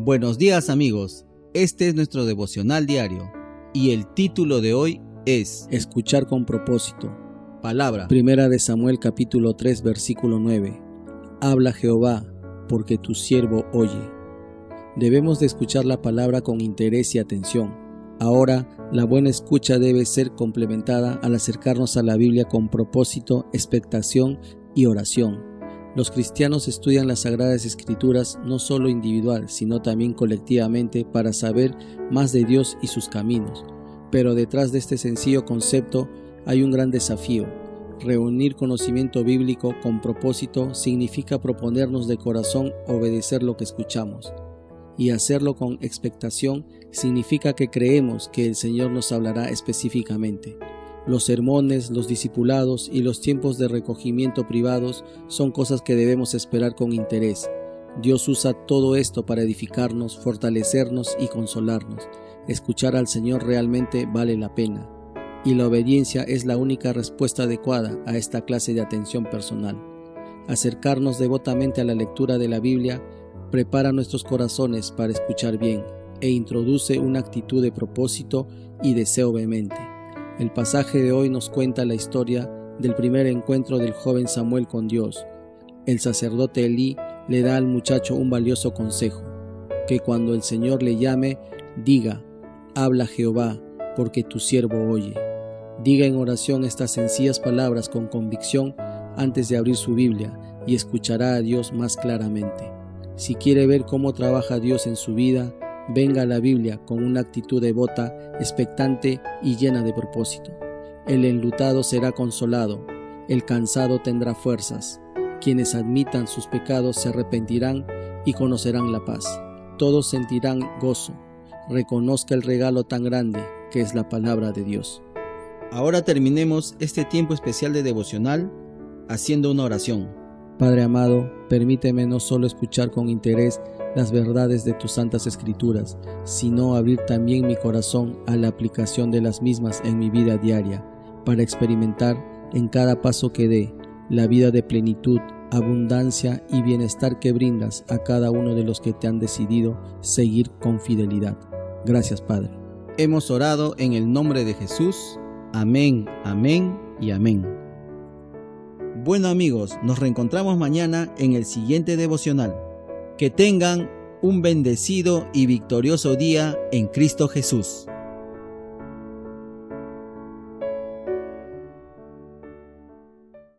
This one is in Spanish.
Buenos días amigos, este es nuestro devocional diario y el título de hoy es Escuchar con propósito. Palabra. Primera de Samuel capítulo 3 versículo 9. Habla Jehová, porque tu siervo oye. Debemos de escuchar la palabra con interés y atención. Ahora, la buena escucha debe ser complementada al acercarnos a la Biblia con propósito, expectación y oración. Los cristianos estudian las Sagradas Escrituras no solo individual, sino también colectivamente para saber más de Dios y sus caminos. Pero detrás de este sencillo concepto hay un gran desafío. Reunir conocimiento bíblico con propósito significa proponernos de corazón obedecer lo que escuchamos. Y hacerlo con expectación significa que creemos que el Señor nos hablará específicamente. Los sermones, los discipulados y los tiempos de recogimiento privados son cosas que debemos esperar con interés. Dios usa todo esto para edificarnos, fortalecernos y consolarnos. Escuchar al Señor realmente vale la pena. Y la obediencia es la única respuesta adecuada a esta clase de atención personal. Acercarnos devotamente a la lectura de la Biblia prepara nuestros corazones para escuchar bien e introduce una actitud de propósito y deseo vehemente. El pasaje de hoy nos cuenta la historia del primer encuentro del joven Samuel con Dios. El sacerdote Elí le da al muchacho un valioso consejo, que cuando el Señor le llame, diga, habla Jehová, porque tu siervo oye. Diga en oración estas sencillas palabras con convicción antes de abrir su Biblia y escuchará a Dios más claramente. Si quiere ver cómo trabaja Dios en su vida, venga la Biblia con una actitud devota, expectante y llena de propósito. El enlutado será consolado, el cansado tendrá fuerzas, quienes admitan sus pecados se arrepentirán y conocerán la paz. Todos sentirán gozo. Reconozca el regalo tan grande que es la palabra de Dios. Ahora terminemos este tiempo especial de devocional haciendo una oración. Padre amado, permíteme no solo escuchar con interés las verdades de tus santas escrituras, sino abrir también mi corazón a la aplicación de las mismas en mi vida diaria, para experimentar en cada paso que dé la vida de plenitud, abundancia y bienestar que brindas a cada uno de los que te han decidido seguir con fidelidad. Gracias Padre. Hemos orado en el nombre de Jesús. Amén, amén y amén. Bueno amigos, nos reencontramos mañana en el siguiente devocional. Que tengan un bendecido y victorioso día en Cristo Jesús.